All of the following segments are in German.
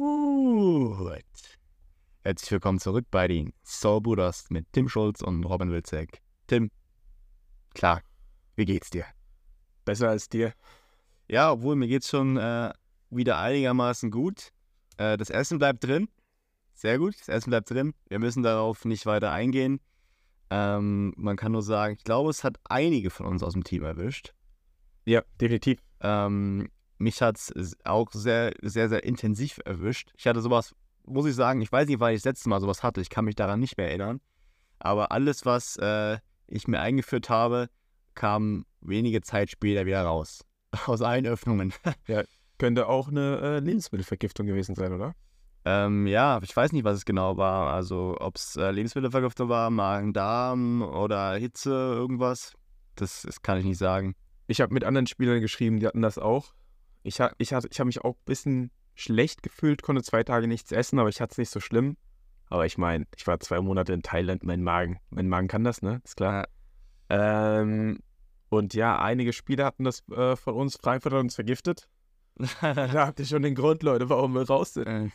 Gut. Herzlich willkommen zurück bei den Soul Brothers mit Tim Schulz und Robin Wilczek. Tim, klar, wie geht's dir? Besser als dir. Ja, obwohl mir geht's schon äh, wieder einigermaßen gut. Äh, das Essen bleibt drin. Sehr gut, das Essen bleibt drin. Wir müssen darauf nicht weiter eingehen. Ähm, man kann nur sagen, ich glaube, es hat einige von uns aus dem Team erwischt. Ja, definitiv. Ähm, mich hat es auch sehr, sehr, sehr intensiv erwischt. Ich hatte sowas, muss ich sagen, ich weiß nicht, wann ich das letzte Mal sowas hatte. Ich kann mich daran nicht mehr erinnern. Aber alles, was äh, ich mir eingeführt habe, kam wenige Zeit später wieder raus. Aus allen Öffnungen. ja, könnte auch eine äh, Lebensmittelvergiftung gewesen sein, oder? Ähm, ja, ich weiß nicht, was es genau war. Also, ob es äh, Lebensmittelvergiftung war, Magen-Darm oder Hitze, irgendwas. Das, das kann ich nicht sagen. Ich habe mit anderen Spielern geschrieben, die hatten das auch. Ich, ich, ich habe mich auch ein bisschen schlecht gefühlt, konnte zwei Tage nichts essen, aber ich hatte es nicht so schlimm. Aber ich meine, ich war zwei Monate in Thailand, mein Magen, mein Magen kann das, ne? Ist klar. Ähm, und ja, einige Spieler hatten das äh, von uns, Frankfurt hat uns vergiftet. da habt ihr schon den Grund, Leute, warum wir raus sind. Äh.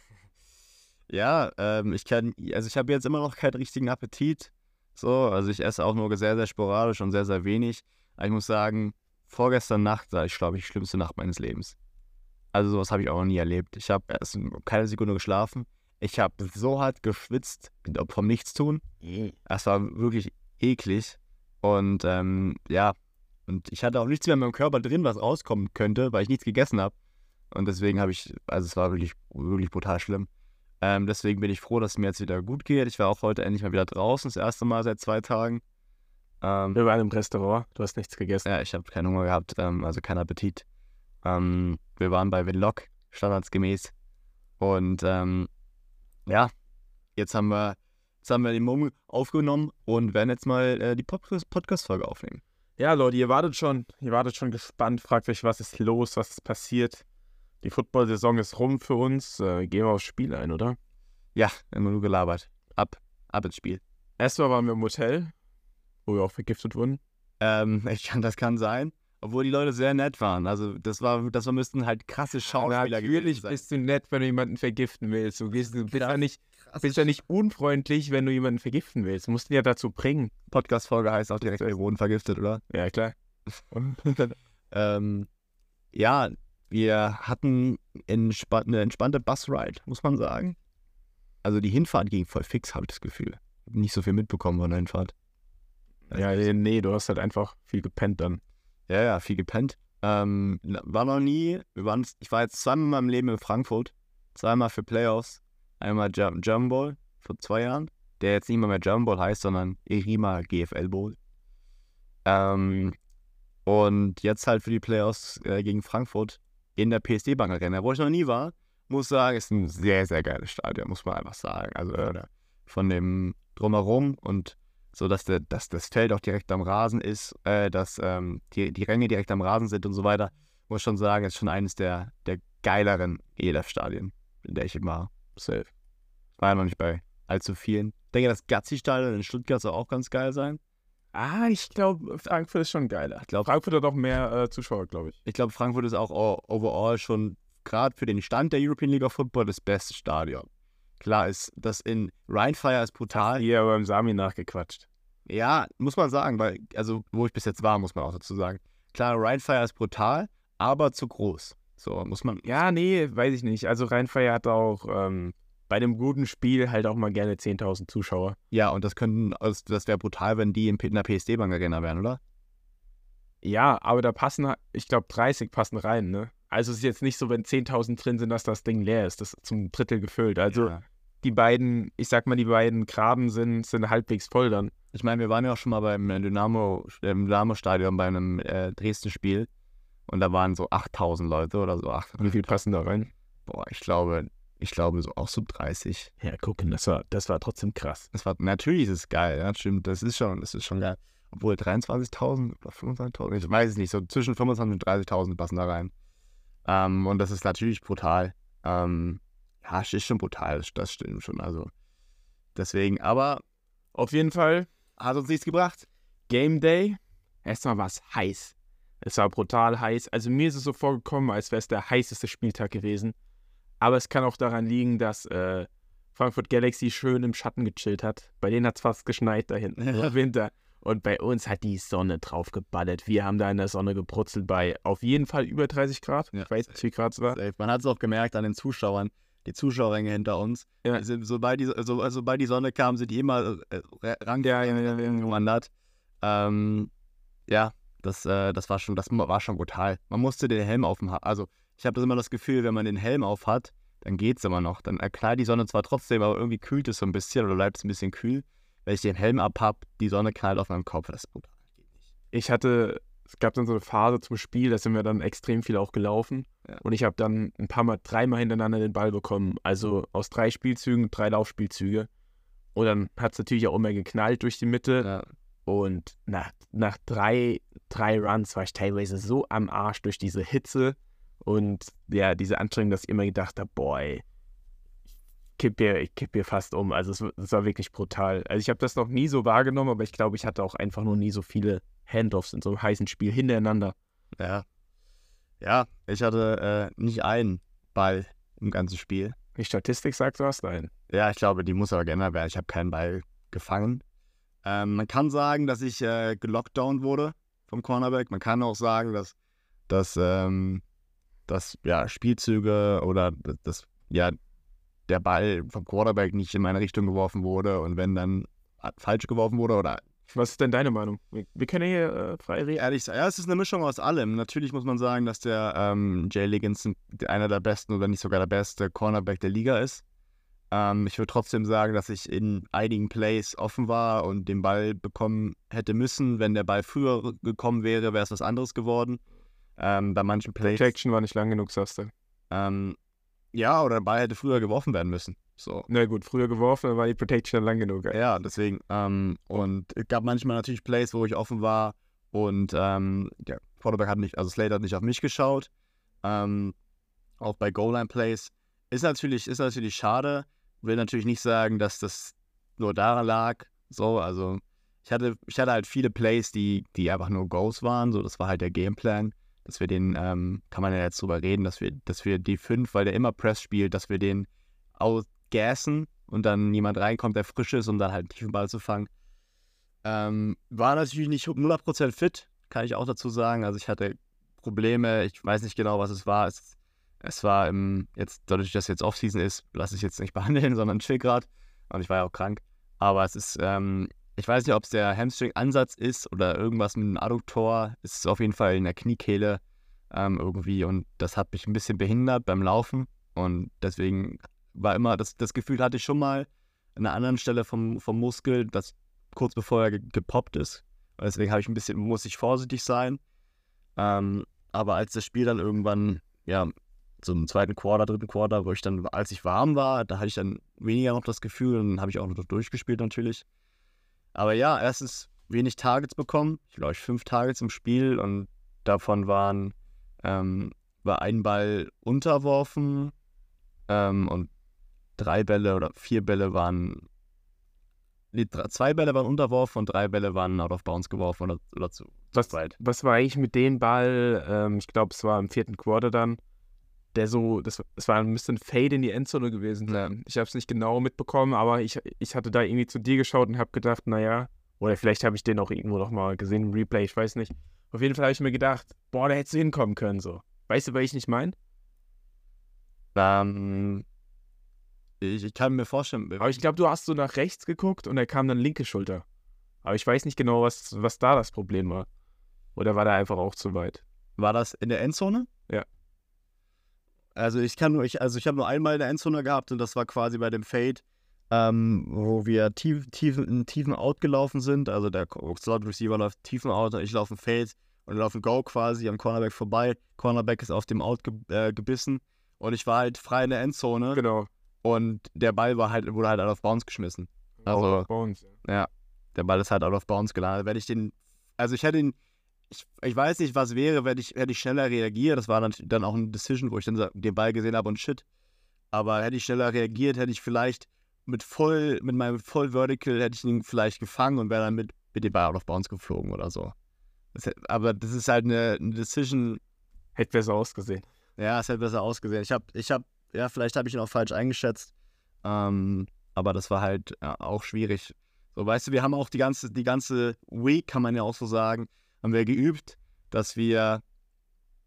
Ja, ähm, ich kann, also ich habe jetzt immer noch keinen richtigen Appetit. So, also ich esse auch nur sehr, sehr sporadisch und sehr, sehr wenig. Aber ich muss sagen, vorgestern Nacht war ich, glaube ich, die schlimmste Nacht meines Lebens. Also sowas habe ich auch noch nie erlebt. Ich habe erst keine Sekunde geschlafen. Ich habe so hart geschwitzt vom Nichtstun. Es war wirklich eklig. Und ähm, ja, und ich hatte auch nichts mehr in meinem Körper drin, was rauskommen könnte, weil ich nichts gegessen habe. Und deswegen habe ich, also es war wirklich, wirklich brutal schlimm. Ähm, deswegen bin ich froh, dass es mir jetzt wieder gut geht. Ich war auch heute endlich mal wieder draußen, das erste Mal seit zwei Tagen. Ähm, Wir waren im Restaurant, du hast nichts gegessen. Ja, ich habe keinen Hunger gehabt, ähm, also keinen Appetit. Ähm, wir waren bei Winlock, standardsgemäß. Und ähm, ja, jetzt haben wir, jetzt haben wir den Mumm aufgenommen und werden jetzt mal äh, die Podcast-Folge aufnehmen. Ja, Leute, ihr wartet schon, ihr wartet schon gespannt, fragt euch, was ist los, was ist passiert. Die Football-Saison ist rum für uns. Äh, gehen wir aufs Spiel ein, oder? Ja, immer nur gelabert. Ab, ab ins Spiel. Erstmal waren wir im Hotel, wo wir auch vergiftet wurden. Ähm, ich kann, das kann sein. Obwohl die Leute sehr nett waren. Also das war, das müssten halt krasse Schauspieler ja, Natürlich bist du nett, wenn du jemanden vergiften willst. Du bist, du bist ja nicht, bist ja nicht unfreundlich, wenn du jemanden vergiften willst. Du musst ihn ja dazu bringen. Podcast-Folge heißt auch direkt, wir wurden vergiftet, oder? Ja, klar. ähm, ja, wir hatten eine entspannte Busride, muss man sagen. Also die Hinfahrt ging voll fix, habe ich das Gefühl. Nicht so viel mitbekommen von der Hinfahrt. Ja, nee, du hast halt einfach viel gepennt dann. Ja, ja, viel gepennt. Ähm, war noch nie, waren, ich war jetzt zweimal in meinem Leben in Frankfurt. Zweimal für Playoffs. Einmal German Bowl vor zwei Jahren, der jetzt nicht mehr, mehr German Bowl heißt, sondern Erima GFL Bowl. Ähm, und jetzt halt für die Playoffs äh, gegen Frankfurt in der PSD-Bank Arena, wo ich noch nie war. Muss sagen, ist ein sehr, sehr geiles Stadion, muss man einfach sagen. Also äh, von dem Drumherum und so, dass, der, dass das Feld auch direkt am Rasen ist, äh, dass ähm, die, die Ränge direkt am Rasen sind und so weiter. Muss schon sagen, ist schon eines der, der geileren ELF-Stadien, in der ich immer safe. War ja noch nicht bei allzu vielen. Ich denke, das Gazzi-Stadion in Stuttgart soll auch ganz geil sein. Ah, ich glaube, Frankfurt ist schon geiler. Ich glaube, Frankfurt hat auch mehr äh, Zuschauer, glaube ich. Ich glaube, Frankfurt ist auch overall schon gerade für den Stand der European League of Football das beste Stadion. Klar ist das in Rheinfire ist brutal. Hier beim Sami nachgequatscht. Ja, muss man sagen, weil, also, wo ich bis jetzt war, muss man auch dazu sagen. Klar, Rheinfire ist brutal, aber zu groß. So, muss man. Ja, nee, weiß ich nicht. Also, Rheinfire hat auch ähm, bei einem guten Spiel halt auch mal gerne 10.000 Zuschauer. Ja, und das könnten, also das wäre brutal, wenn die in der PSD-Bank Arena wären, oder? Ja, aber da passen, ich glaube, 30 passen rein, ne? Also es ist jetzt nicht so, wenn 10.000 drin sind, dass das Ding leer ist. Das ist zum Drittel gefüllt. Also ja. die beiden, ich sag mal, die beiden Graben sind, sind halbwegs voll dann. Ich meine, wir waren ja auch schon mal beim Dynamo, im Dynamo-Stadion bei einem äh, Dresden-Spiel und da waren so 8.000 Leute oder so. 8, Wie viel passen da rein? Boah, ich glaube ich glaube, so auch so 30. Ja, gucken, das war, das war trotzdem krass. Das war, natürlich ist es geil, ja, stimmt. Das ist schon, das ist schon geil. Obwohl 23.000 oder 25.000, ich weiß es nicht, so zwischen 25.000 und 30.000 passen da rein. Ähm, und das ist natürlich brutal. Ähm, ja, es ist schon brutal, das stimmt schon. Also, deswegen, aber auf jeden Fall hat uns nichts gebracht. Game Day, erstmal war es heiß. Es war brutal heiß. Also, mir ist es so vorgekommen, als wäre es der heißeste Spieltag gewesen. Aber es kann auch daran liegen, dass äh, Frankfurt Galaxy schön im Schatten gechillt hat. Bei denen hat es fast geschneit da hinten Winter. Und bei uns hat die Sonne drauf geballert. Wir haben da in der Sonne gebrutzelt bei auf jeden Fall über 30 Grad. Ja. Ich weiß nicht, wie Grad es war. Man hat es auch gemerkt an den Zuschauern, die Zuschauerränge hinter uns. Ja. Die Sind, sobald, die, so, sobald die Sonne kam, sind die immer äh, Rang Ja. Ähm, ja, das, äh, das war schon, das war schon brutal. Man musste den Helm auf haben. Also ich habe das immer das Gefühl, wenn man den Helm auf hat, dann geht's immer noch. Dann äh, knallt die Sonne zwar trotzdem, aber irgendwie kühlt es so ein bisschen oder bleibt es ein bisschen kühl. Wenn ich den Helm abhab, die Sonne knallt auf meinem Kopf. Das ist brutal. Geht nicht. Ich hatte, es gab dann so eine Phase zum Spiel, da sind wir dann extrem viel auch gelaufen. Ja. Und ich habe dann ein paar Mal, dreimal hintereinander den Ball bekommen. Also aus drei Spielzügen, drei Laufspielzüge. Und dann hat es natürlich auch immer geknallt durch die Mitte. Ja. Und nach, nach drei, drei Runs war ich teilweise so am Arsch durch diese Hitze und ja, diese Anstrengung, dass ich immer gedacht habe, boah, ey, kipp hier, ich kipp hier fast um. Also es, es war wirklich brutal. Also ich habe das noch nie so wahrgenommen, aber ich glaube, ich hatte auch einfach noch nie so viele Handoffs in so einem heißen Spiel hintereinander. Ja. Ja, ich hatte äh, nicht einen Ball im ganzen Spiel. Die Statistik sagt, du hast einen. Ja, ich glaube, die muss aber geändert werden. Ich habe keinen Ball gefangen. Ähm, man kann sagen, dass ich äh, gelockdown wurde vom Cornerback. Man kann auch sagen, dass, dass, ähm, dass ja, Spielzüge oder dass ja, der Ball vom Quarterback nicht in meine Richtung geworfen wurde und wenn dann falsch geworfen wurde oder Was ist denn deine Meinung? Wir, wir können hier äh, frei reden. ehrlich ja, es ist eine Mischung aus allem. Natürlich muss man sagen, dass der ähm, Jay Liggins ein- einer der besten oder nicht sogar der beste Cornerback der Liga ist. Ähm, ich würde trotzdem sagen, dass ich in einigen Plays offen war und den Ball bekommen hätte müssen. Wenn der Ball früher gekommen wäre, wäre es was anderes geworden. Ähm, bei manchen Plays. Protection war nicht lang genug, sagst du. Ähm, ja, oder der Ball hätte früher geworfen werden müssen. So. Na gut, früher geworfen, war die Protection lang genug. ey. Ja, deswegen. Ähm, und es gab manchmal natürlich Plays, wo ich offen war und ähm, der Quarterback hat nicht, also Slater hat nicht auf mich geschaut. Ähm, auch bei Goal-Line-Plays. Ist natürlich, ist natürlich schade. Will natürlich nicht sagen, dass das nur daran lag. So, also ich hatte, ich hatte halt viele Plays, die, die einfach nur Goals waren. So, das war halt der Gameplan. Dass wir den, ähm, kann man ja jetzt drüber reden, dass wir, dass wir die fünf, weil der immer Press spielt, dass wir den ausgassen und dann jemand reinkommt, der frisch ist, um dann halt einen tiefen Ball zu fangen. Ähm, war natürlich nicht 100% fit, kann ich auch dazu sagen. Also ich hatte Probleme, ich weiß nicht genau, was es war. Es, es war im, jetzt, dadurch, dass jetzt Offseason ist, lasse ich jetzt nicht behandeln, sondern chill grad. Und ich war ja auch krank. Aber es ist, ähm, ich weiß nicht, ob es der Hamstring-Ansatz ist oder irgendwas mit dem Adduktor. Es ist auf jeden Fall in der Kniekehle ähm, irgendwie. Und das hat mich ein bisschen behindert beim Laufen. Und deswegen war immer, das, das Gefühl hatte ich schon mal an einer anderen Stelle vom, vom Muskel, das kurz bevor er ge gepoppt ist. Und deswegen habe ich ein bisschen, muss ich vorsichtig sein. Ähm, aber als das Spiel dann irgendwann, ja, zum zweiten Quarter, dritten Quarter, wo ich dann, als ich warm war, da hatte ich dann weniger noch das Gefühl und habe ich auch noch durchgespielt natürlich. Aber ja, erstens wenig Targets bekommen. Ich glaube, ich fünf Targets im Spiel und davon waren, ähm, war ein Ball unterworfen ähm, und drei Bälle oder vier Bälle waren, nee, drei, zwei Bälle waren unterworfen und drei Bälle waren out of bounds geworfen oder, oder zu, zu Was, weit. was war eigentlich mit dem Ball? Ähm, ich glaube, es war im vierten Quarter dann. Der so, das, das war, ein Fade in die Endzone gewesen sein. Ich habe es nicht genau mitbekommen, aber ich, ich hatte da irgendwie zu dir geschaut und habe gedacht, naja, oder vielleicht habe ich den auch irgendwo noch mal gesehen im Replay, ich weiß nicht. Auf jeden Fall habe ich mir gedacht, boah, da hättest du hinkommen können so. Weißt du, was ich nicht meine? Ähm, ich, ich kann mir vorstellen, Aber ich glaube, du hast so nach rechts geguckt und er kam dann linke Schulter. Aber ich weiß nicht genau, was, was da das Problem war. Oder war der einfach auch zu weit? War das in der Endzone? Ja. Also ich kann nur, ich, also ich habe nur einmal in der Endzone gehabt und das war quasi bei dem Fade, ähm, wo wir tief, tief, in tiefen Out gelaufen sind. Also der Slot Receiver läuft tiefen Out und ich laufe einen Fade und laufe einen Go quasi am Cornerback vorbei. Cornerback ist auf dem Out ge äh, gebissen und ich war halt frei in der Endzone Genau. und der Ball war halt, wurde halt out of bounds geschmissen. Also- Bei uns, ja. Ja, der Ball ist halt out of bounds gelandet. Wenn ich den, also ich hätte ihn, ich, ich weiß nicht, was wäre, wenn ich, hätte ich schneller reagiert. Das war dann, dann auch eine Decision, wo ich dann den Ball gesehen habe und shit. Aber hätte ich schneller reagiert, hätte ich vielleicht mit voll, mit meinem voll Vertical hätte ich ihn vielleicht gefangen und wäre dann mit, mit dem Ball out of bounds geflogen oder so. Das, aber das ist halt eine, eine Decision, Hätte besser ausgesehen. ja, es hätte besser ausgesehen. Ich habe ich hab ja, vielleicht habe ich ihn auch falsch eingeschätzt. Ähm, aber das war halt ja, auch schwierig. So, weißt du, wir haben auch die ganze, die ganze Week, kann man ja auch so sagen, haben wir geübt, dass wir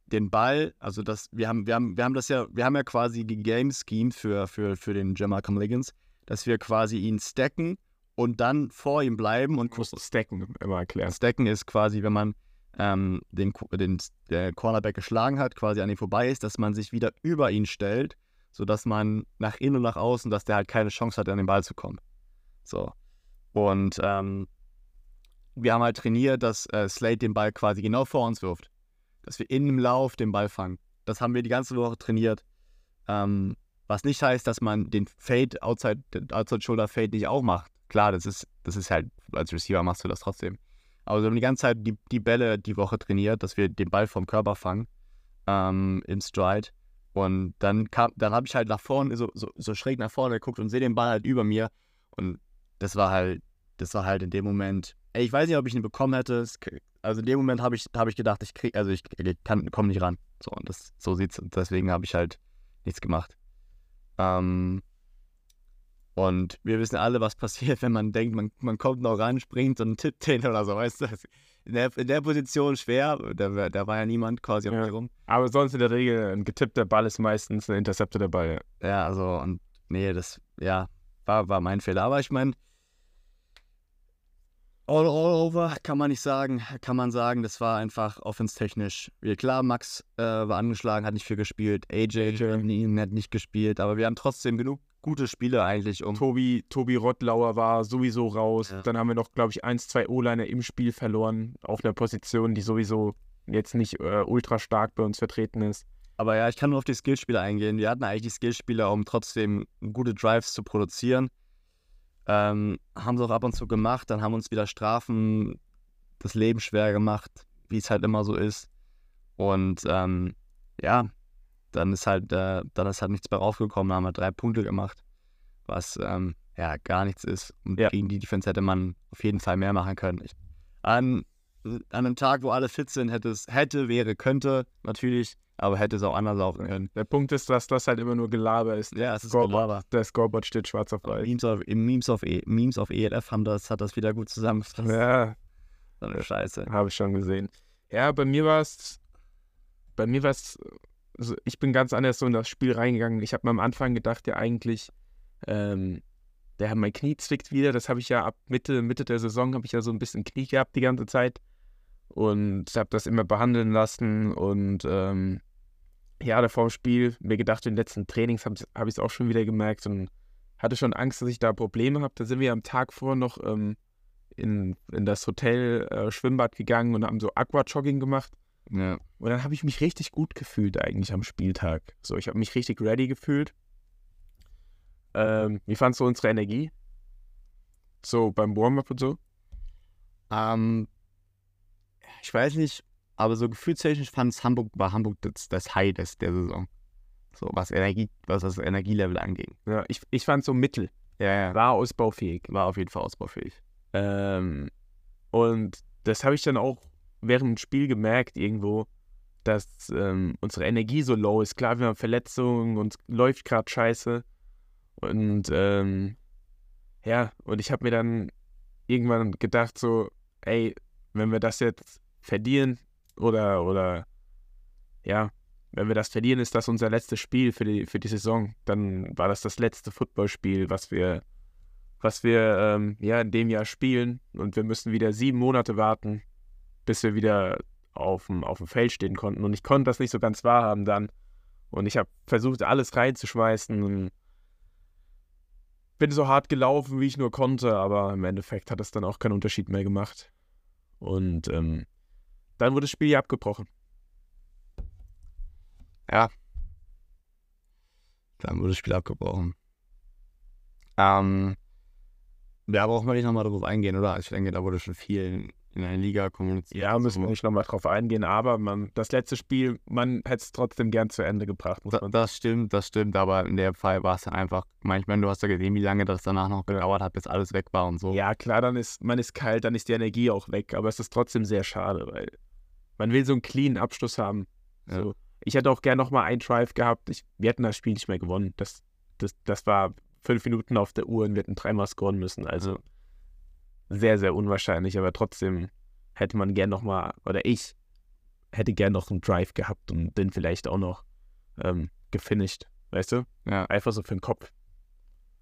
den Ball, also das, wir haben, wir haben, wir haben das ja, wir haben ja quasi die Game Scheme für, für, für den Jamalcom Liggins, dass wir quasi ihn stacken und dann vor ihm bleiben und Muss stacken immer erklären. Stacken ist quasi, wenn man ähm, den, den der Cornerback geschlagen hat, quasi an ihm vorbei ist, dass man sich wieder über ihn stellt, sodass man nach innen und nach außen, dass der halt keine Chance hat, an den Ball zu kommen. So. Und ähm, wir haben halt trainiert, dass äh, Slade den Ball quasi genau vor uns wirft. Dass wir in dem Lauf den Ball fangen. Das haben wir die ganze Woche trainiert. Ähm, was nicht heißt, dass man den Fade, Outside, Outside Shoulder Fade nicht auch macht. Klar, das ist, das ist halt, als Receiver machst du das trotzdem. Aber wir haben die ganze Zeit die, die Bälle die Woche trainiert, dass wir den Ball vom Körper fangen ähm, im Stride. Und dann kam, dann habe ich halt nach vorne, so, so, so schräg nach vorne geguckt und sehe den Ball halt über mir. Und das war halt, das war halt in dem Moment, ey, ich weiß nicht, ob ich ihn bekommen hätte. Also in dem Moment habe ich, hab ich gedacht, ich krieg, also ich, ich komme nicht ran. So, und das, so sieht's. Deswegen habe ich halt nichts gemacht. Ähm, und wir wissen alle, was passiert, wenn man denkt, man, man kommt noch ran, springt und tippt den oder so, weißt du? In der, in der Position schwer, da, da war ja niemand quasi Ja. rum. Aber sonst in der Regel, ein getippter Ball ist meistens ein intercepteter Ball. Ja. Ja, also, und nee, das, ja, war, war mein Fehler. Aber ich meine, all, all over kann man nicht sagen, kann man sagen, das war einfach offenstechnisch. Klar, Max äh, war angeschlagen, hat nicht viel gespielt, AJ, AJ. hat nicht gespielt, aber wir haben trotzdem genug gute Spiele eigentlich, um Tobi, Tobi Rottlauer war sowieso raus. Ja. Dann haben wir noch, glaube ich, eins, zwei O-Liner im Spiel verloren. Auf einer Position, die sowieso jetzt nicht äh, ultra stark bei uns vertreten ist. Aber ja, ich kann nur auf die Skillspieler eingehen. Wir hatten eigentlich die Skillspieler, um trotzdem gute Drives zu produzieren. Ähm, haben sie auch ab und zu gemacht, dann haben uns wieder Strafen das Leben schwer gemacht, wie es halt immer so ist. Und ähm, ja, dann ist halt, äh, dann ist halt nichts mehr rausgekommen, dann haben wir drei Punkte gemacht, was ähm, ja gar nichts ist. Und Ja. gegen die Defense hätte man auf jeden Fall mehr machen können. Ich, an, an einem Tag, wo alle fit sind, hätte es, hätte, wäre, könnte, natürlich, aber hätte es auch anders laufen können. Der Punkt ist, dass das halt immer nur Gelaber ist. Ja, es ist Scoreboard- Gelaber. Der Scoreboard steht schwarz auf weiß. Memes auf, Memes auf, e, Memes auf ELF haben das, hat das wieder gut zusammengefasst. Ja, So eine Scheiße. habe ich schon gesehen. Ja, bei mir war es, bei mir war es, also ich bin ganz anders so in das Spiel reingegangen. Ich habe mir am Anfang gedacht, ja eigentlich, ähm, der mein Knie zwickt wieder. Das habe ich ja ab Mitte, Mitte der Saison habe ich ja so ein bisschen Knie gehabt die ganze Zeit und habe das immer behandeln lassen und ähm, ja, da vor dem Spiel mir gedacht, in den letzten Trainings habe hab ich es auch schon wieder gemerkt und hatte schon Angst, dass ich da Probleme habe. Da sind wir am Tag vor noch ähm, in, in das Hotel äh, Schwimmbad gegangen und haben so Aquajogging gemacht. Ja. Und dann habe ich mich richtig gut gefühlt eigentlich am Spieltag. So, ich habe mich richtig ready gefühlt. Ähm, wie fandst du unsere Energie? So beim Warm-up und so? Ähm, ich weiß nicht, aber so gefühlstechnisch fand es Hamburg, war Hamburg das, das High des, der Saison. So, was Energie, was das Energielevel anging. Ja, ich, ich fand so mittel. Ja, ja. War ausbaufähig. War auf jeden Fall ausbaufähig. Ähm, und das habe ich dann auch während dem Spiel gemerkt irgendwo, dass ähm, unsere Energie so low ist. Klar, wir haben Verletzungen und es läuft gerade scheiße. Und ähm, ja, und ich habe mir dann irgendwann gedacht so, ey, wenn wir das jetzt verlieren oder, oder ja, wenn wir das verlieren, ist das unser letztes Spiel für die, für die Saison. Dann war das das letzte Footballspiel, was wir was wir ähm, ja in dem Jahr spielen und wir müssen wieder sieben Monate warten, bis wir wieder auf dem, auf dem Feld stehen konnten. Und ich konnte das nicht so ganz wahrhaben dann. Und ich habe versucht, alles reinzuschmeißen und bin so hart gelaufen, wie ich nur konnte, aber im Endeffekt hat es dann auch keinen Unterschied mehr gemacht. Und ähm, dann wurde das Spiel ja abgebrochen. Dann wurde das Spiel abgebrochen. Ähm, ja, brauchen wir nicht nochmal darauf eingehen, oder? Ich denke, da wurde schon viel in der Liga kommuniziert. Ja, müssen wir nicht nochmal drauf eingehen, aber man, das letzte Spiel, man hätte es trotzdem gern zu Ende gebracht, muss Da, man das stimmt, das stimmt, aber in dem Fall war es dann einfach, manchmal, du hast ja gesehen, wie lange das danach noch gedauert hat, bis alles weg war und so. Ja, klar, dann ist, man ist kalt, dann ist die Energie auch weg, aber es ist trotzdem sehr schade, weil man will so einen cleanen Abschluss haben. Ja. So. Ich hätte auch gerne nochmal einen Drive gehabt. Ich, wir hätten das Spiel nicht mehr gewonnen. Das, das, das war fünf Minuten auf der Uhr und wir hätten dreimal scoren müssen. Also sehr, sehr unwahrscheinlich, aber trotzdem hätte man gern nochmal, oder ich hätte gern noch einen Drive gehabt und den vielleicht auch noch ähm, gefinisht, weißt du? Ja. Einfach so für den Kopf.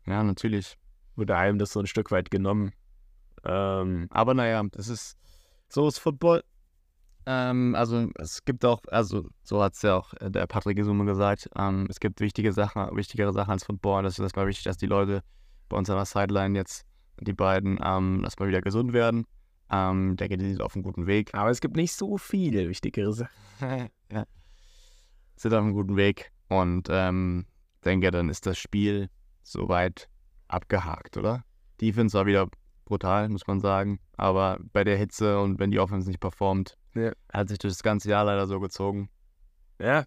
Ja, natürlich. Wurde einem das so ein Stück weit genommen. Ähm, Aber naja, das ist so ist Football. Ähm, also es gibt auch, also so hat es ja auch äh, der Patrick Gesume gesagt, ähm, es gibt wichtige Sachen, wichtigere Sachen als Football. Das ist erstmal wichtig, dass die Leute bei uns an der Sideline jetzt, die beiden, ähm, erstmal wieder gesund werden. Ähm, ich denke, die sind auf einem guten Weg. aber es gibt nicht so viele wichtigere Sachen. ja. Sind auf einem guten Weg und ähm, denke, dann ist das Spiel soweit abgehakt, oder? Defense war wieder brutal, muss man sagen. Aber bei der Hitze und wenn die Offense nicht performt, Ja. hat sich das ganze Jahr leider so gezogen. Ja,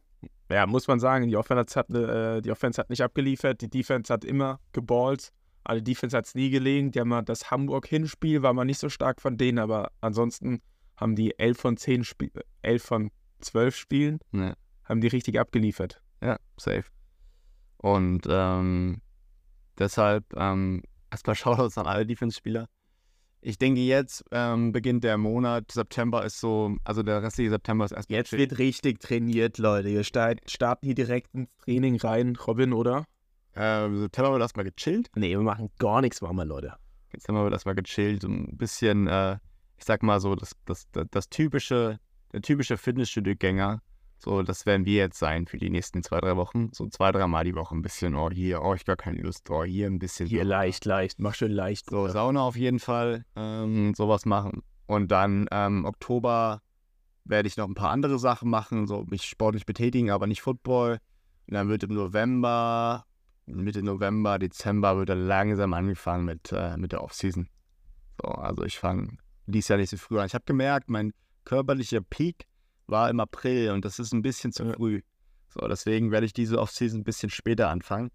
ja, muss man sagen, die Offense hat, äh, die Offense hat nicht abgeliefert, die Defense hat immer geballt. Also die Defense hat es nie gelegen. Die haben mal das Hamburg-Hinspiel, war mal nicht so stark von denen, aber ansonsten haben die 11 von 10 Spiel, 11 von 12 Spielen, Ja. haben die richtig abgeliefert. Ja, safe. Und ähm, deshalb ähm, erstmal Shoutouts an alle Defense-Spieler. Ich denke, jetzt ähm, beginnt der Monat. September ist so, also der restliche September ist erstmal Jetzt wird richtig trainiert, Leute. Wir start- starten hier direkt ins Training rein, Robin, oder? Äh, September wird erstmal gechillt. Nee, wir machen gar nichts, machen wir, Leute. September wird erstmal gechillt und ein bisschen, äh, ich sag mal so, das, das, das, das typische, der typische Fitnessstudio-Gänger, so, das werden wir jetzt sein für die nächsten zwei, drei Wochen. So zwei, dreimal die Woche ein bisschen, oh, hier, oh, ich gar keine Lust, oh, hier ein bisschen. Hier leicht, leicht, mach schön leicht. So, Sauna auf jeden Fall, ähm, sowas machen. Und dann ähm, Oktober werde ich noch ein paar andere Sachen machen, so mich sportlich betätigen, aber nicht Football. Und dann wird im November, Mitte November, Dezember wird dann langsam angefangen mit, äh, mit der Offseason. So, also ich fange dies Jahr nicht so früh an. Ich habe gemerkt, mein körperlicher Peak war im April und das ist ein bisschen zu früh. So, deswegen werde ich diese Offseason ein bisschen später anfangen.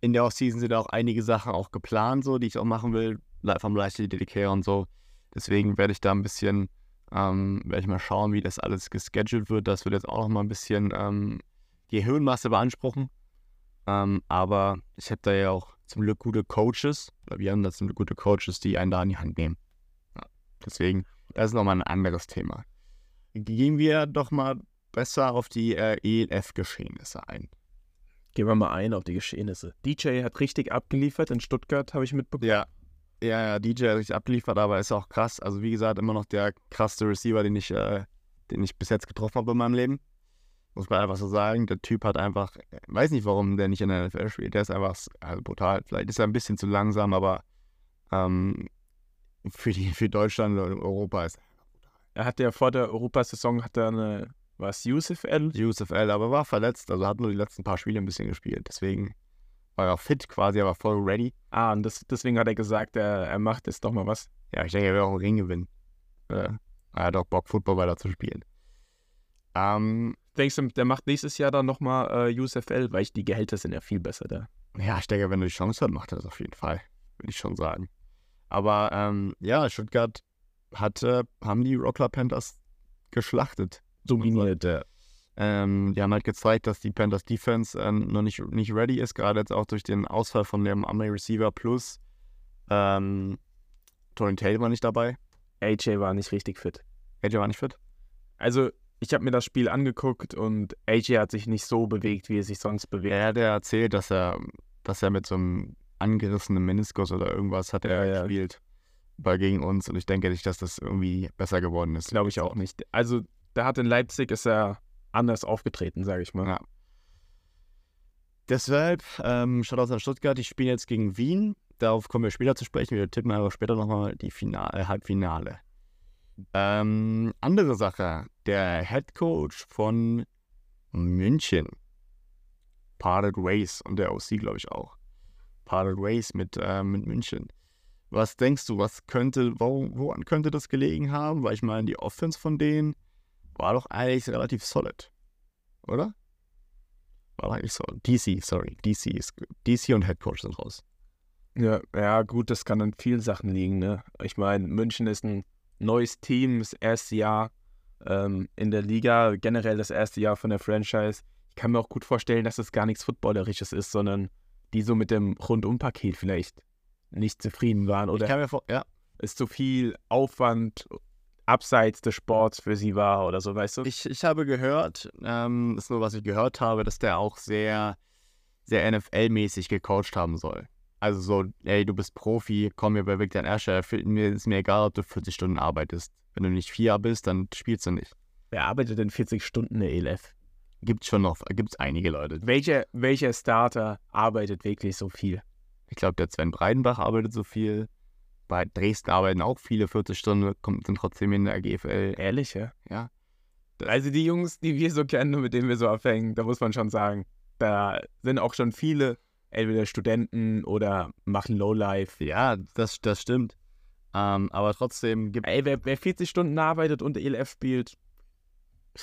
In der Offseason sind auch einige Sachen auch geplant, so, die ich auch machen will, vom Leichtathletik DDK und so. Deswegen werde ich da ein bisschen, ähm, werde ich mal schauen, wie das alles gescheduled wird. Das wird jetzt auch noch mal ein bisschen ähm, die Hirnmasse beanspruchen. Ähm, aber ich habe da ja auch zum Glück gute Coaches, oder wir haben da zum Glück gute Coaches, die einen da in die Hand nehmen. Ja, deswegen, das ist nochmal ein anderes Thema. Gehen wir doch mal besser auf die äh, ELF-Geschehnisse ein. Gehen wir mal ein auf die Geschehnisse. DJ hat richtig abgeliefert in Stuttgart, habe ich mitbekommen. Ja. Ja, ja, DJ hat richtig abgeliefert, aber ist auch krass. Also wie gesagt, immer noch der krasseste Receiver, den ich, äh, den ich bis jetzt getroffen habe in meinem Leben. Muss man einfach so sagen. Der Typ hat einfach, äh, weiß nicht, warum der nicht in der NFL spielt. Der ist einfach also brutal. Vielleicht ist er ein bisschen zu langsam, aber ähm, für, die, für Deutschland und Europa ist Er hat ja vor der Europasaison hat er eine, was, Yusuf L? Yusuf L, aber war verletzt. Also hat nur die letzten paar Spiele ein bisschen gespielt. Deswegen war er auch fit quasi, aber voll ready. Ah, und das, deswegen hat er gesagt, er, er macht jetzt doch mal was. Ja, ich denke, er wird auch einen Ring gewinnen. Äh, er hat auch Bock, Football weiter zu spielen. Ähm, Denkst du, der macht nächstes Jahr dann nochmal äh, Yusuf L, weil ich, die Gehälter sind ja viel besser da. ja, ich denke, wenn er die Chance hat, macht er das auf jeden Fall. Würde ich schon sagen. Aber ähm, ja, Stuttgart hatte, haben die Rockler Panthers geschlachtet. Dominiert er. Ähm, die haben halt gezeigt, dass die Panthers Defense ähm, noch nicht, nicht ready ist, gerade jetzt auch durch den Ausfall von dem Army Receiver plus ähm, Tony Taylor war nicht dabei. AJ war nicht richtig fit. AJ war nicht fit. Also, ich habe mir das Spiel angeguckt und AJ hat sich nicht so bewegt, wie er sich sonst bewegt. Er hat ja erzählt, dass er, dass er mit so einem angerissenen Meniskus oder irgendwas hat er Ja, ja. Bei gegen uns und ich denke nicht, dass das irgendwie besser geworden ist. Glaube ich auch nicht. Also, der hat in Leipzig, ist er anders aufgetreten, sage ich mal. Ja. Deshalb, ähm, Shoutouts an Stuttgart, die spielen jetzt gegen Wien. Darauf kommen wir später zu sprechen. Wir tippen aber später nochmal die Finale, äh, Halbfinale. Ähm, andere Sache, der Head Coach von München parted ways und der OC, glaube ich, auch. Parted ways mit, äh, mit München. Was denkst du, was könnte, wo, woran könnte das gelegen haben? Weil ich meine, die Offense von denen war doch eigentlich relativ solid, oder? War eigentlich so. DC, sorry. DC ist DC und Head Coach sind raus. Ja, ja, gut, das kann an vielen Sachen liegen, ne? Ich meine, München ist ein neues Team, das erste Jahr. ähm, in der Liga, generell das erste Jahr von der Franchise. Ich kann mir auch gut vorstellen, dass es gar nichts Footballerisches ist, sondern die so mit dem Rundumpaket vielleicht nicht zufrieden waren Ich oder kann mir vor, ja. es zu viel Aufwand abseits des Sports für sie war oder so, weißt du? Ich, ich habe gehört, ähm, das ist nur, was ich gehört habe, dass der auch sehr, sehr NFL-mäßig gecoacht haben soll. Also so, ey, du bist Profi, komm mir bei Victor Asher, mir ist mir egal, ob du 40 Stunden arbeitest. Wenn du nicht vier bist, dann spielst du nicht. Wer arbeitet denn 40 Stunden in der ELF? Gibt's schon noch, gibt's einige Leute. Welcher, welcher Starter arbeitet wirklich so viel? Ich glaube, der Sven Breidenbach arbeitet so viel. Bei Dresden arbeiten auch viele 40 Stunden, kommt dann trotzdem in der GFL. Ehrlich, ja? Ja. Also die Jungs, die wir so kennen und mit denen wir so abhängen, da muss man schon sagen, da sind auch schon viele entweder Studenten oder machen Lowlife. Ja, das, das stimmt. Ähm, aber trotzdem gibt Ey, wer, wer 40 Stunden arbeitet und ELF spielt,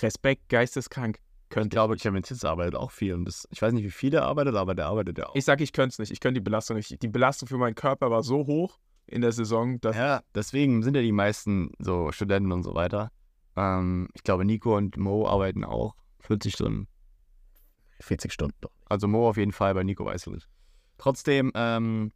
Respekt, geisteskrank, Ich könnte. glaube, Kevin Titz arbeitet auch viel. Und das, ich weiß nicht, wie viel er arbeitet, aber der arbeitet ja auch. Ich sag, ich könnte es nicht. Ich könnte die Belastung nicht. Die Belastung für meinen Körper war so hoch in der Saison, dass ja, deswegen sind ja die meisten so Studenten und so weiter. Ähm, ich glaube, Nico und Mo arbeiten auch 40 Stunden. 40 Stunden doch. Also Mo auf jeden Fall, bei Nico weiß ich nicht. Trotzdem, ähm,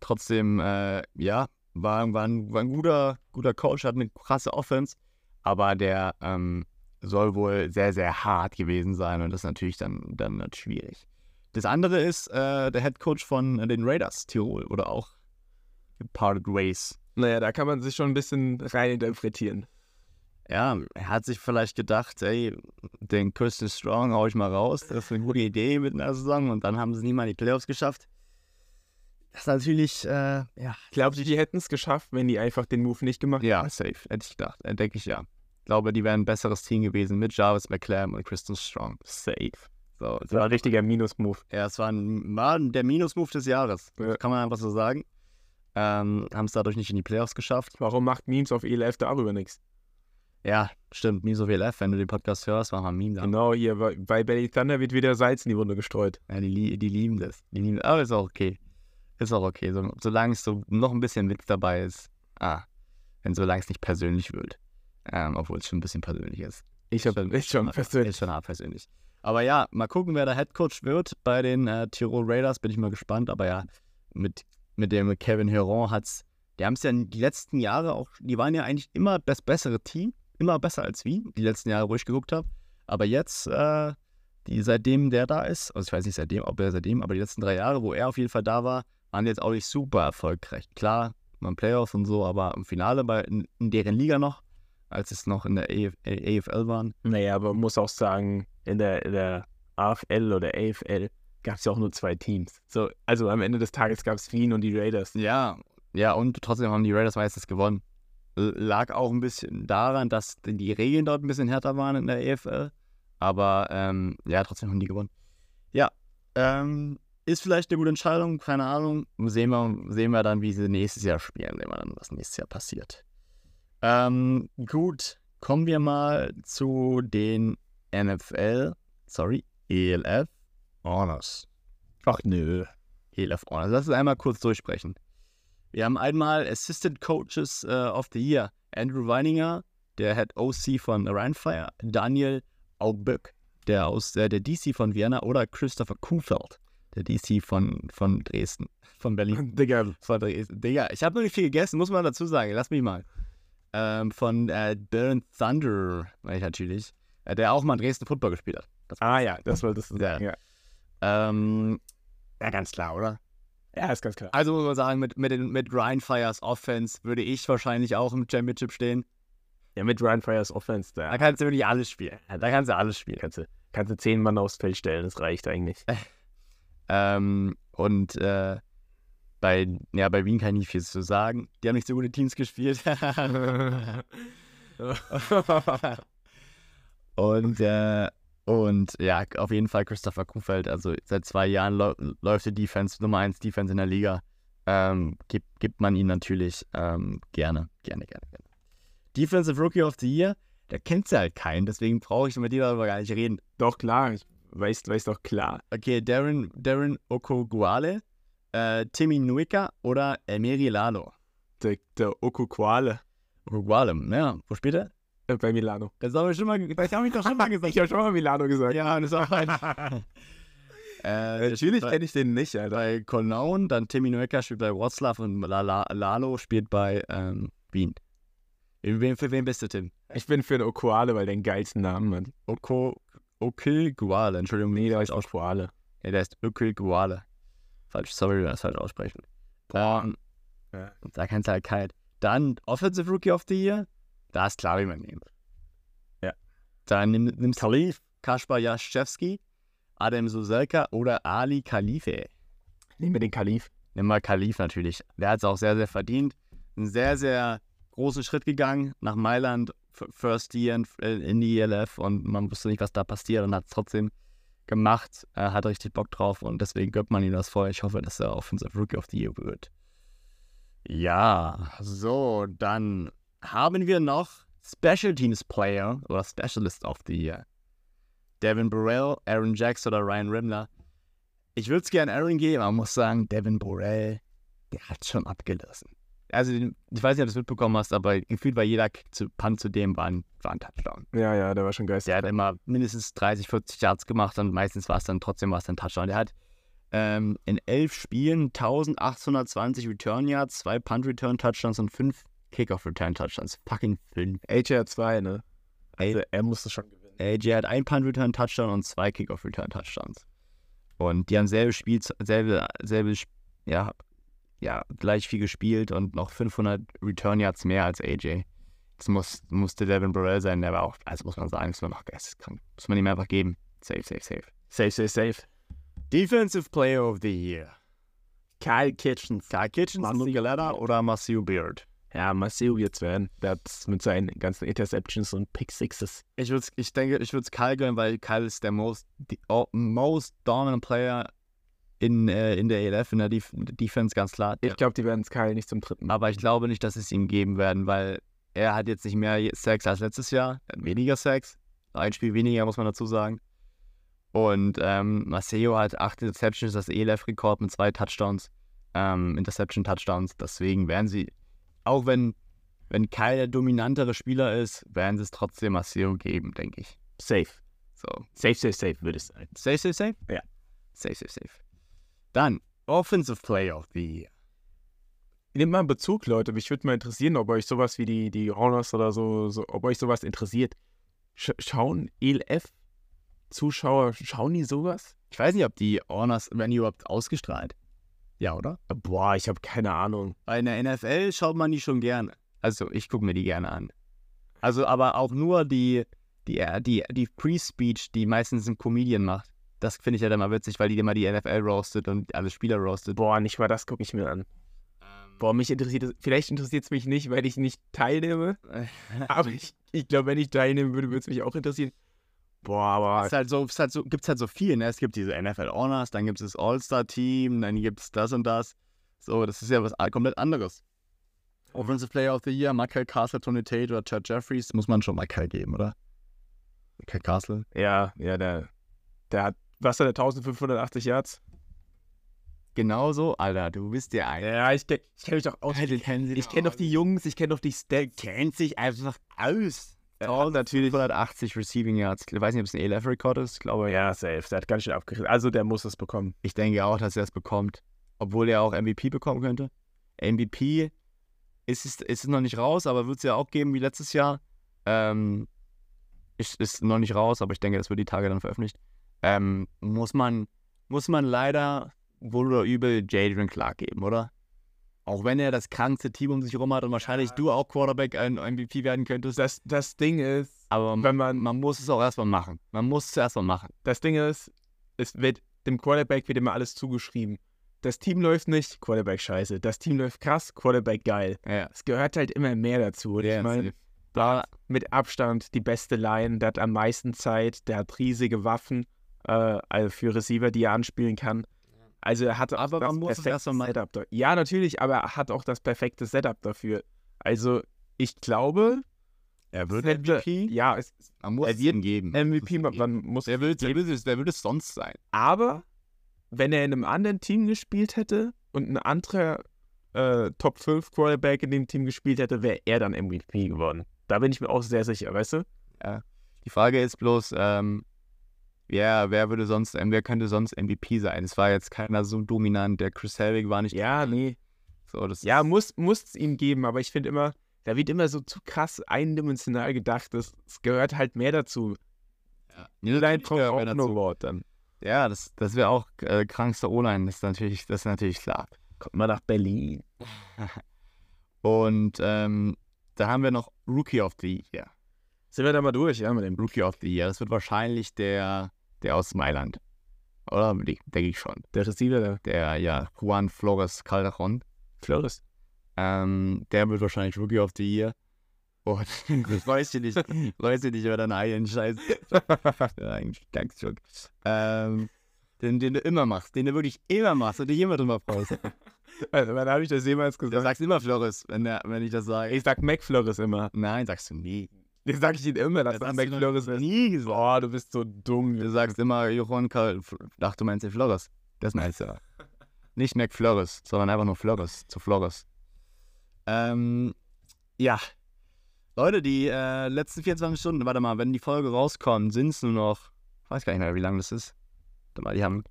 trotzdem, äh, ja, war, war, ein, war ein guter, guter Coach, hat eine krasse Offense, aber der ähm, soll wohl sehr, sehr hart gewesen sein und das ist natürlich dann, dann schwierig. Das andere ist äh, der Head Coach von den Raiders Tirol oder auch Parted Ways. Naja, da kann man sich schon ein bisschen reininterpretieren. Ja, er hat sich vielleicht gedacht, ey, den Christian Strong hau ich mal raus, das ist eine gute Idee mit einer Saison und dann haben sie nie mal in die Playoffs geschafft. Das ist natürlich, äh, ja. Glaubst du, die hätten es geschafft, wenn die einfach den Move nicht gemacht Ja, safe, hätte ich gedacht, äh, denke ich ja. Ich glaube, die wären ein besseres Team gewesen mit Jarvis McClam und Christian Strong. Safe. So, Das war ein richtiger Minus-Move. ja, es war, ein, war der Minus-Move des Jahres, Ja. kann man einfach so sagen. Ähm, haben es dadurch nicht in die Playoffs geschafft. Warum macht Memes auf ELF darüber nichts? Ja, stimmt, Miso WLF, wenn du den Podcast hörst, machen wir ein Meme da. Genau, hier bei, Belly Thunder wird wieder Salz in die Wunde gestreut. Ja, die, die lieben das. Die lieben, aber ist auch okay. Ist auch okay. So, solange es so noch ein bisschen Witz dabei ist. Ah, wenn solange es nicht persönlich wird. Ähm, obwohl es schon ein bisschen persönlich ist. Ich habe Schon- ist schon persönlich. Ist schon hart persönlich. Aber ja, mal gucken, wer der Headcoach wird bei den äh, Tirol Raiders. Bin ich mal gespannt. Aber ja, mit, mit dem Kevin Heron hat's. Die haben es ja die letzten Jahre auch. Die waren ja eigentlich immer das bessere Team. Immer besser als Wien. Die letzten Jahre, wo ich geguckt habe. Aber jetzt, äh, die, seitdem der da ist, also ich weiß nicht seitdem, ob er seitdem, aber die letzten drei Jahre, wo er auf jeden Fall da war, waren jetzt auch nicht super erfolgreich. Klar, man Playoffs und so, aber im Finale bei, in, in deren Liga noch, als es noch in der AF, AFL waren. Naja, aber man muss auch sagen, in der, in der AFL oder AFL gab es ja auch nur zwei Teams. So, also am Ende des Tages gab es Wien und die Raiders. Ja, ja, und trotzdem haben die Raiders meistens gewonnen. Lag auch ein bisschen daran, dass die Regeln dort ein bisschen härter waren in der EFL. Aber ähm, ja, trotzdem haben die gewonnen. Ja, ähm, ist vielleicht eine gute Entscheidung, keine Ahnung. Sehen wir, sehen wir dann, wie sie nächstes Jahr spielen, sehen wir dann, was nächstes Jahr passiert. Ähm, gut, kommen wir mal zu den NFL, sorry, ELF Honors. Ach nö. ELF Honors. Lass uns einmal kurz durchsprechen. Wir haben einmal Assistant Coaches äh, of the Year. Andrew Weininger, der Head OC von Rheinfire. Daniel Auböck, der aus äh, der DC von Vienna. Oder Christopher Kuhfeld, der DC von, von Dresden. Von Berlin. Digga, Von Dresden. Digga, ich habe noch nicht viel gegessen, muss man dazu sagen. Lass mich mal. Ähm, von äh, Burn Thunder, natürlich. Äh, der auch mal in Dresden Football gespielt hat. Das, ah ja, das wolltest du Ja. Ja. ähm, ja, ganz klar, oder? ja, ist ganz klar. Also muss man sagen, mit, mit, den, mit Ryan Fires Offense würde ich wahrscheinlich auch im Championship stehen. Ja, mit Ryan Fires Offense, da Da kannst du wirklich alles spielen. Da kannst du alles spielen. kannst du, kannst du zehn Mann aufs Feld stellen, das reicht eigentlich. Ähm, und äh, bei, ja, bei Wien kann ich nicht viel zu sagen. Die haben nicht so gute Teams gespielt. und, äh, und ja, auf jeden Fall Christopher Kuhfeld. Also seit zwei Jahren läuft die Defense, Nummer 1 Defense in der Liga. Ähm, gibt, gibt man ihn natürlich ähm, gerne, gerne, gerne, gerne. Defensive Rookie of the Year, da kennt sie halt keinen, deswegen brauche ich mit dir darüber gar nicht reden. doch, klar, ich weiß, weiß doch klar. Okay, Darren, Darren Okoguale, äh, Timmy Nuika oder Emery Lalo. Der, der Okuquale. Okoguale, ja, wo spielt er? Äh, bei Milano. Das habe ich, schon mal, das hab ich doch schon mal gesagt. Ich habe schon mal Milano gesagt. ja, das auch ein. äh, Natürlich bei, kenne ich den nicht, Alter. bei Cologne, dann Timmy Noecker spielt bei Wroclaw und Lalo spielt bei ähm, Wien. Für wen, bist du, Tim? Ich bin für einen Okoale, weil der den geilsten Namen hat. Oko, Okil Guale, Entschuldigung. Nee, der heißt Okoale. Ja, der ist Okil Guale. Falsch, sorry, wenn wir das falsch aussprechen. Ähm, Ja. Da kannst du halt kalt. Dann Offensive Rookie of the Year. Da ist klar, wie man nimmt. Ja. Dann nimm, nimmst Kalif, Kaspar Jaschewski, Adem Suselka oder Ali Khalife. Nehmen wir den Kalif. Nimm mal Kalif natürlich. Der hat es auch sehr, sehr verdient. Einen sehr, sehr großen Schritt gegangen nach Mailand, First Year in, äh, in die ELF und man wusste nicht, was da passiert und hat es trotzdem gemacht. Er hat richtig Bock drauf und deswegen gönnt man ihm das voll. Ich hoffe, dass er Offensive Rookie of the Year wird. Ja, so, dann haben wir noch Special Teams Player oder Specialist of the Year. Devin Burrell, Aaron Jackson oder Ryan Rimmler. Ich würde es gerne Aaron geben, aber muss sagen, Devin Burrell, der hat schon abgelassen. Also, ich weiß nicht, ob du es mitbekommen hast, aber gefühlt war jeder Kick zu Punt zu dem war ein, war ein Touchdown. Ja, ja, der war schon geistig. Der hat immer mindestens 30, 40 Yards gemacht und meistens war es dann trotzdem war es ein Touchdown. Der hat ähm, in elf Spielen 1820 Return Yards, zwei Punt Return Touchdowns und fünf Kickoff Return Touchdowns. Fucking fünf. AJ hat zwei, ne? Also er musste schon gewinnen. AJ hat ein Punt Return Touchdown und zwei Kickoff Return Touchdowns. Und die haben selbe Spiel, selbe, selbe, ja, ja, gleich viel gespielt und noch 500 Return Yards mehr als AJ. Das muss, musste Devin Burrell sein, der war auch, also muss man sagen, das war noch geisteskrank. Muss man ihm einfach geben. Safe, safe, safe. Safe, safe, safe. Defensive Player of the Year. Kyle Kitchens. Kyle Kitchens, Luke Galetta oder Marcel Beard? Ja, Marcel wird's werden. Der hat mit seinen ganzen Interceptions und Pick Sixes. Ich, würd's, ich denke, ich würde es Kyle gönnen, weil Kyle ist der most, die, oh, most dominant Player in, äh, in der ELF, in der Def Defense, ganz klar. Ich glaube, die werden es Kyle nicht zum dritten. Aber ich glaube nicht, dass es ihm geben werden, weil er hat jetzt nicht mehr Sex als letztes Jahr. Er hat weniger Sex. Ein Spiel weniger, muss man dazu sagen. Und ähm, Maceo hat acht Interceptions, das ELF-Rekord mit zwei Touchdowns, ähm, Interception-Touchdowns. Deswegen werden sie, auch wenn, wenn Kyle der dominantere Spieler ist, werden sie es trotzdem Maceo geben, denke ich. Safe. So, Safe, safe, safe, würde ich sagen. safe, safe, safe? Ja. Safe, safe, safe. Dann, Offensive Player of the Year. Nehmt mal einen Bezug, Leute. Mich würde mal interessieren, ob euch sowas wie die, die Honors oder so, so, ob euch sowas interessiert. Sch schauen ELF-Zuschauer, schauen die sowas? Ich weiß nicht, ob die Honors, die überhaupt ausgestrahlt? Ja, oder? Boah, ich habe keine Ahnung. Bei der NFL schaut man die schon gerne. Also ich gucke mir die gerne an. Also aber auch nur die, die, die, die Pre-Speech, die meistens ein Comedian macht. Das finde ich ja dann mal witzig, weil die immer die NFL roastet und alle Spieler roastet. Boah, nicht mal das gucke ich mir an. Boah, mich interessiert es, vielleicht interessiert es mich nicht, weil ich nicht teilnehme. Aber ich, ich glaube, wenn ich teilnehmen würde, würde es mich auch interessieren. Boah, aber Es halt so, es halt so, gibt halt so viel, ne? Es gibt diese NFL Honors, dann gibt es das All-Star-Team, dann gibt es das und das. So, das ist ja was komplett anderes. Offensive Player of the Year, Michael Castle, Tony Tate oder Chad Jeffries, muss man schon Michael geben, oder? Michael Castle. ja, ja, der, der hat, was hat der 1580 Yards? Genauso, Alter, du bist der ein. Ja, ich, kenn- ich kenne mich doch aus. Ich kenne doch die Jungs, ich kenne doch die Stats. kennt sich einfach aus. Ja, natürlich. 180 Receiving Yards. Ich weiß nicht, ob es ein ELF-Rekord ist. Ich glaube, Ja, safe. Der hat ganz schön abgerissen. Also, der muss es bekommen. Ich denke auch, dass er es bekommt. Obwohl er auch MVP bekommen könnte. MVP ist ist es noch nicht raus, aber wird es ja auch geben wie letztes Jahr. Ähm, ist, ist noch nicht raus, aber ich denke, das wird die Tage dann veröffentlicht. Ähm, muss man, muss man leider wohl oder übel Jadrian Clark geben, oder? Auch wenn er das krankste Team um sich herum hat und wahrscheinlich du auch Quarterback ein MVP werden könntest. Das, das Ding ist, Aber wenn man, man muss es auch erstmal machen. Man muss es erstmal machen. das Ding ist, es wird, dem Quarterback wird immer alles zugeschrieben. Das Team läuft nicht, Quarterback scheiße. Das Team läuft krass, Quarterback geil. Ja, Es gehört halt immer mehr dazu. Und ich meine, da mit Abstand die beste Line, der hat am meisten Zeit, der hat riesige Waffen äh, also für Receiver, die er anspielen kann. Also er hat auch Aber das man muss perfekte machen. Setup. Da. Ja, natürlich, aber er hat auch das perfekte Setup dafür. Also ich glaube, er es hätte- ja, es, Man muss Er wird ihm geben. MVP, Das ist man muss Der will, der, will, es- will es sonst sein. Aber wenn er in einem anderen Team gespielt hätte und ein anderer äh, Top 5 Quarterback in dem Team gespielt hätte, wäre er dann MVP geworden. Da bin ich mir auch sehr sicher, weißt du? Die Frage ist bloß, ähm, wer, wer würde sonst, ähm, wer könnte sonst MVP sein? Es war jetzt keiner so dominant. Der Chris Helwig war nicht Ja, nee. so. Das Ja, muss es ihm geben, aber ich finde immer, da wird immer so zu krass eindimensional gedacht. Das, es gehört halt mehr dazu. ja. Gehört mehr dazu. Wort dann. Ja, das, das wäre auch äh, krankster O-Line, das ist natürlich, das ist natürlich klar. Kommt mal nach Berlin. Und ähm, da haben wir noch Rookie of the Year. Sind wir da mal durch, ja, mit dem Rookie of the Year. Das wird wahrscheinlich der, der aus Mailand. Oder? Denke ich schon. Der Receiver, der Der, ja, Juan Flores Calderon. Flores. Ähm, der wird wahrscheinlich Rookie of the Year. Und ich weiß ja nicht, weiß ja nicht, wer deinen eigenen Scheiß. eigentlich ganz schon. Ähm, den, den du immer machst, den du wirklich immer machst und dich immer drüber freust. Also, wann habe ich das jemals Du gesagt? sagst immer Flores, wenn, der, wenn ich das sage. Ich sag Mac Flores immer. Nein, sagst du nie. Den sag ich ihn immer, dass Das das Mac Flores ist. nie gesagt. Boah, du bist so dumm. Du sagst immer Johann Karl. Ach, du meinst den Flores. Das meinst du. Nicht Mac Flores, sondern einfach nur Flores zu Flores. Ähm, ja. Leute, die äh, letzten 24 Stunden, warte mal, wenn die Folge rauskommt, sind es nur noch, ich weiß gar nicht mehr, wie lange das ist. Warte mal, die haben,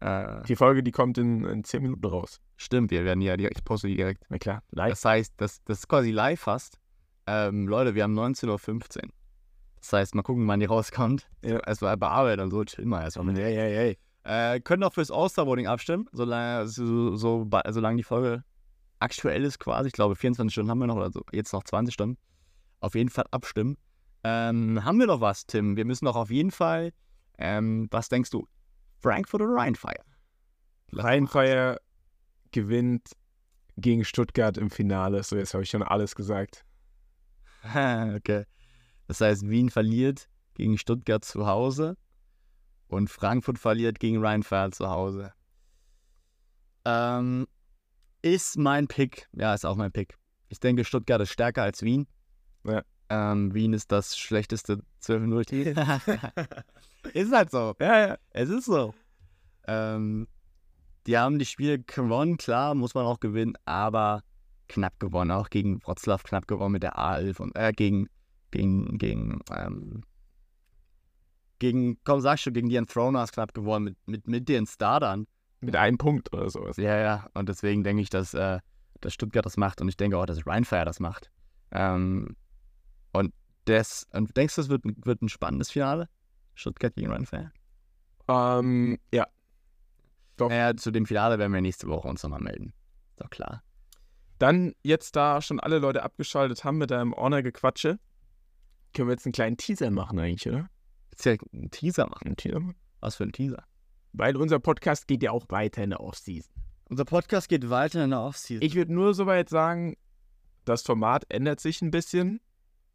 äh, Die Folge, die kommt in, in 10 Minuten raus. stimmt, wir werden ja direkt, ich poste die direkt. Na klar, live. Das heißt, das, das ist quasi live fast. Ähm, Leute, wir haben 19.15 Uhr. Das heißt, mal gucken, wann die rauskommt. Ja. Erstmal bearbeiten und so, chill mal erstmal. Hey, hey, hey. Äh, könnt auch fürs All-Star-Voting abstimmen, solange, so, so, solange die Folge aktuell ist quasi. Ich glaube, 24 Stunden haben wir noch, oder so, jetzt noch 20 Stunden. Auf jeden Fall abstimmen. Ähm, haben wir noch was, Tim? Wir müssen doch auf jeden Fall, ähm, was denkst du? Frankfurt oder Rheinfire? Rheinfire gewinnt gegen Stuttgart im Finale. So, jetzt habe ich schon alles gesagt. okay. Das heißt, Wien verliert gegen Stuttgart zu Hause und Frankfurt verliert gegen Rheinfire zu Hause. Ähm, ist mein Pick. Ja, ist auch mein Pick. Ich denke, Stuttgart ist stärker als Wien. Ja. Ähm, Wien ist das schlechteste 12-0-Team. ist halt so. Ja, ja. Es ist so. Ähm, die haben die Spiele gewonnen, klar, muss man auch gewinnen, aber knapp gewonnen. Auch gegen Wroclaw knapp gewonnen mit der A11 und äh, gegen, gegen, gegen, ähm, gegen, komm, sag schon, gegen die Enthroners knapp gewonnen mit, mit, mit den Startern. Mit einem Punkt oder sowas. Ja, ja, und deswegen denke ich, dass, äh, dass Stuttgart das macht und ich denke auch, dass Rheinfire das macht. Ähm, und das, und denkst du, es wird, ein- wird ein spannendes Finale? Stuttgart gegen Rheinfire? Ähm, ja. Doch. Naja, zu dem Finale werden wir nächste Woche uns nochmal melden. Ist doch klar. Dann, jetzt da schon alle Leute abgeschaltet haben mit deinem Honor-Gequatsche, können wir jetzt einen kleinen Teaser machen eigentlich, oder? Jetzt ja einen Teaser machen. Einen Teaser? Was für ein Teaser? Weil unser Podcast geht ja auch weiter in der Offseason. Unser Podcast geht weiter in der Offseason. Ich würde nur soweit sagen, das Format ändert sich ein bisschen,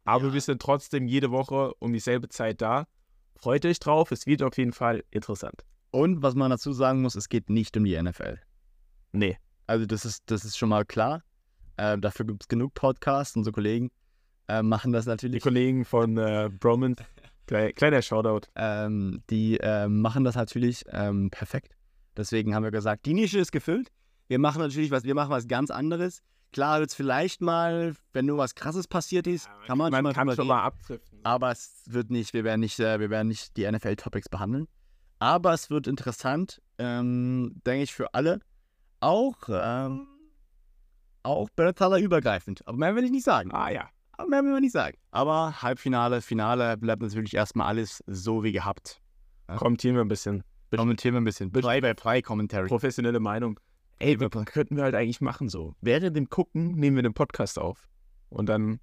aber Ja. wir sind trotzdem jede Woche um dieselbe Zeit da. Freut euch drauf, es wird auf jeden Fall interessant. Und was man dazu sagen muss, es geht nicht um die NFL. Nee. Also das ist, das ist schon mal klar. Äh, dafür gibt es genug Podcasts. Unsere Kollegen äh, machen das Die natürlich. Kollegen von äh, Bromant, klei- kleiner Shoutout. Ähm, die äh, machen das natürlich ähm, perfekt. Deswegen haben wir gesagt, die Nische ist gefüllt. Wir machen natürlich was, wir machen was ganz anderes. Klar wird es vielleicht mal, wenn nur was krasses passiert ist, kann man, Man schon kann mal schon mal abdriften. Aber es wird nicht, wir werden nicht, äh, wir werden nicht die NFL-Topics behandeln. Aber es wird interessant, ähm, denke ich, für alle. Auch, ähm, auch Berthaler übergreifend. Aber mehr will ich nicht sagen. Ah ja. Aber mehr will ich nicht sagen. Aber Halbfinale, Finale bleibt natürlich erstmal alles so wie gehabt. Kommentieren wir ein bisschen. Kommentieren wir ein bisschen. Play by Play Commentary. Professionelle Meinung. Ey, wir, könnten wir halt eigentlich machen so. Während dem Gucken nehmen wir den Podcast auf. Und dann.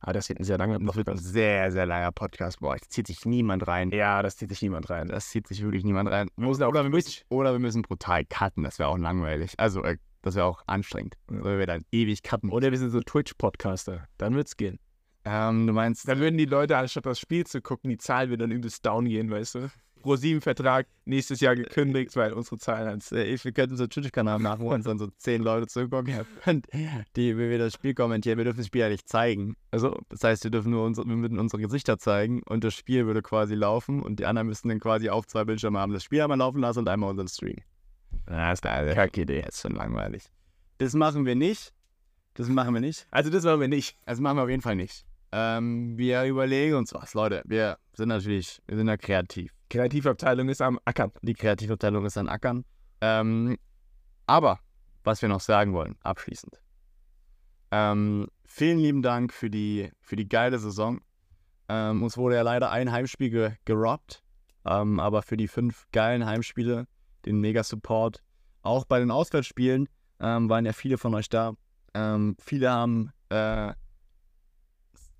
Ah, das wird ein sehr langer Das wird ein Podcast. sehr, sehr langer Podcast. Boah, jetzt zieht sich niemand rein. Ja, das zieht sich niemand rein. Das zieht sich wirklich niemand rein. müssen auf Oder wir müssen, oder wir müssen brutal cutten, das wäre auch langweilig. Also, äh, das wäre auch anstrengend. Ja. Weil wir dann ewig cutten. Oder wir sind so Twitch-Podcaster. Dann wird's gehen. Ähm, du meinst, Dann würden die Leute, anstatt das Spiel zu gucken, die Zahlen würden dann übelst down gehen, weißt du? Pro 7 Vertrag nächstes Jahr gekündigt, weil unsere Zahlen ans. äh, wir könnten so einen Twitch-Kanal machen, wo uns dann so zehn Leute zugucken, und die, wie wir das Spiel kommentieren. Wir dürfen das Spiel ja nicht zeigen. Also, Das heißt, wir dürfen nur unsere, wir würden unsere Gesichter zeigen und das Spiel würde quasi laufen und die anderen müssten dann quasi auf zwei Bildschirme haben. Das Spiel einmal laufen lassen und einmal unseren Stream. Na, ist eine Kackidee. Das ist schon langweilig. Das machen wir nicht. Das machen wir nicht. Also, das machen wir nicht. Also machen wir auf jeden Fall nicht. Ähm, wir überlegen uns was, Leute. Wir sind natürlich, wir sind ja kreativ. Kreativabteilung ist am Ackern. Die Kreativabteilung ist an Ackern. Ähm, aber, was wir noch sagen wollen, abschließend. Ähm, vielen lieben Dank für die, für die geile Saison. Ähm, uns wurde ja leider ein Heimspiel ge gerobbt, ähm, aber für die fünf geilen Heimspiele, den Mega-Support, auch bei den Auswärtsspielen, ähm, waren ja viele von euch da. Ähm, viele haben äh,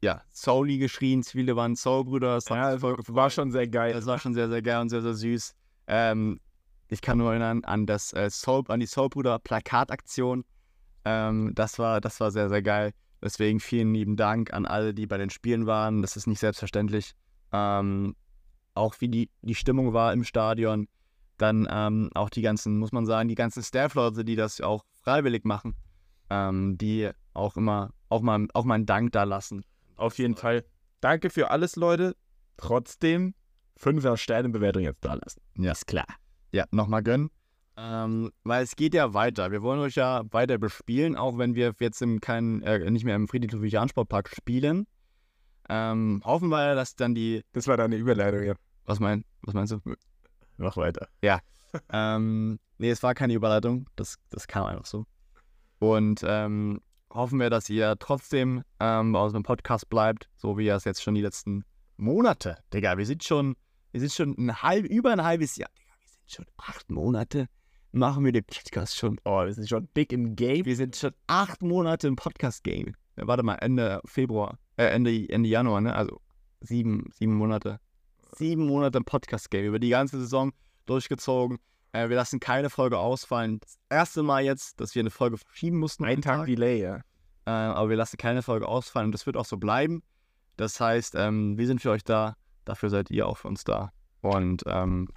ja, Souli geschrien, viele waren Soul-Brüder. das Ja, das war schon sehr geil. das war schon sehr, sehr geil und sehr, sehr süß. Ähm, ich kann nur erinnern an das äh, Soul, an die Soulbrüder Plakataktion. Ähm, das war, das war sehr, sehr geil. Deswegen vielen lieben Dank an alle, die bei den Spielen waren. Das ist nicht selbstverständlich. Ähm, auch wie die, die Stimmung war im Stadion. Dann ähm, auch die ganzen, muss man sagen, die ganzen Staff-Leute, die das auch freiwillig machen, ähm, die auch immer, auch mal, auch mal einen Dank da lassen. Auf jeden Fall. Danke für alles, Leute. Trotzdem 5er Sternenbewertung jetzt da lassen. Ja. Ist klar. Ja, nochmal gönnen. Ähm, weil es geht ja weiter. Wir wollen euch ja weiter bespielen, auch wenn wir jetzt im keinen, äh, nicht mehr im Friedrich-Ludwig-Jahn Sportpark spielen. Ähm, hoffen wir, ja, dass dann die. Das war deine Überleitung, ja. Was, mein, was meinst du? Mach weiter. ähm, nee, es war keine Überleitung. Das, das kam einfach so. Und ähm, hoffen wir, dass ihr trotzdem ähm, bei unserem Podcast bleibt, so wie ihr es jetzt schon die letzten Monate. Digga, wir sind schon, wir sind schon ein halb, über ein halbes Jahr. Digga, wir sind schon acht Monate. Machen wir den Podcast schon. Oh, wir sind schon big im Game. Wir sind schon acht Monate im Podcast-Game. Ja, warte mal, Ende Februar, äh, Ende, Ende Januar, ne? Also sieben, sieben Monate. Sieben Monate im Podcast-Game. Über die ganze Saison durchgezogen. Äh, wir lassen keine Folge ausfallen. Das erste Mal jetzt, dass wir eine Folge verschieben mussten. Ein Tag Delay, ja. Äh, aber wir lassen keine Folge ausfallen und das wird auch so bleiben. Das heißt, ähm, wir sind für euch da. Dafür seid ihr auch für uns da. Und ähm,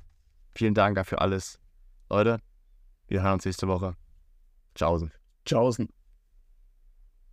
vielen Dank dafür alles. Leute, wir hören uns nächste Woche. Tschaußen. Tschaußen.